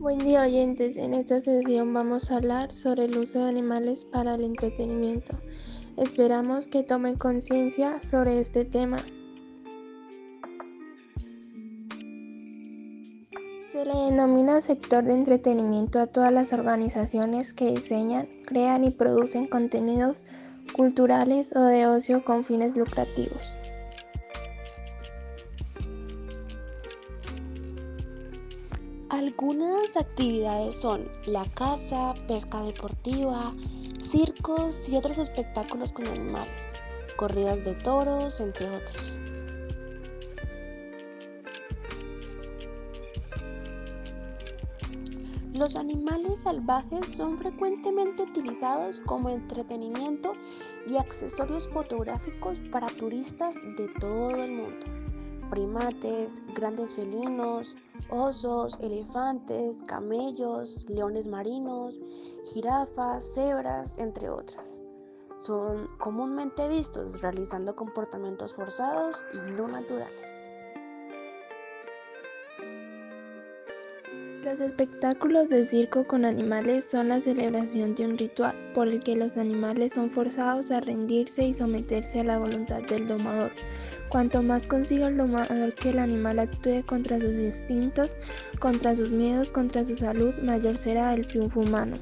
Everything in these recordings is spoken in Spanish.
Buen día oyentes, en esta sesión vamos a hablar sobre el uso de animales para el entretenimiento. Esperamos que tomen conciencia sobre este tema. Se le denomina sector de entretenimiento a todas las organizaciones que diseñan, crean y producen contenidos culturales o de ocio con fines lucrativos. Algunas actividades son la caza, pesca deportiva, circos y otros espectáculos con animales, corridas de toros, entre otros. Los animales salvajes son frecuentemente utilizados como entretenimiento y accesorios fotográficos para turistas de todo el mundo primates, grandes felinos, osos, elefantes, camellos, leones marinos, jirafas, cebras, entre otras. Son comúnmente vistos realizando comportamientos forzados y no naturales. Los espectáculos de circo con animales son la celebración de un ritual por el que los animales son forzados a rendirse y someterse a la voluntad del domador. Cuanto más consiga el domador que el animal actúe contra sus instintos, contra sus miedos, contra su salud, mayor será el triunfo humano.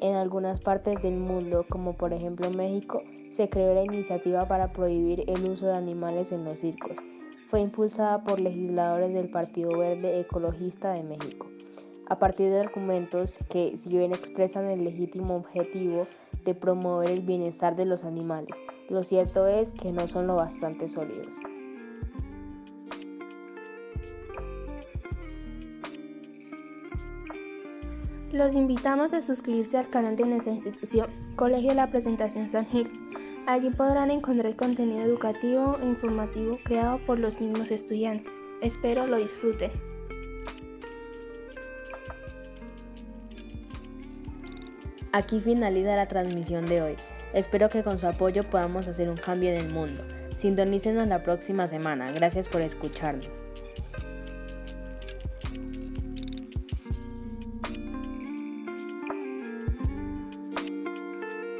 En algunas partes del mundo, como por ejemplo México, se creó la iniciativa para prohibir el uso de animales en los circos. Fue impulsada por legisladores del Partido Verde Ecologista de México, a partir de argumentos que, si bien expresan el legítimo objetivo de promover el bienestar de los animales, lo cierto es que no son lo bastante sólidos. Los invitamos a suscribirse al canal de nuestra institución, Colegio de la Presentación San Gil. Allí podrán encontrar contenido educativo e informativo creado por los mismos estudiantes. Espero lo disfruten. Aquí finaliza la transmisión de hoy. Espero que con su apoyo podamos hacer un cambio en el mundo. Sintonícenos la próxima semana. Gracias por escucharnos.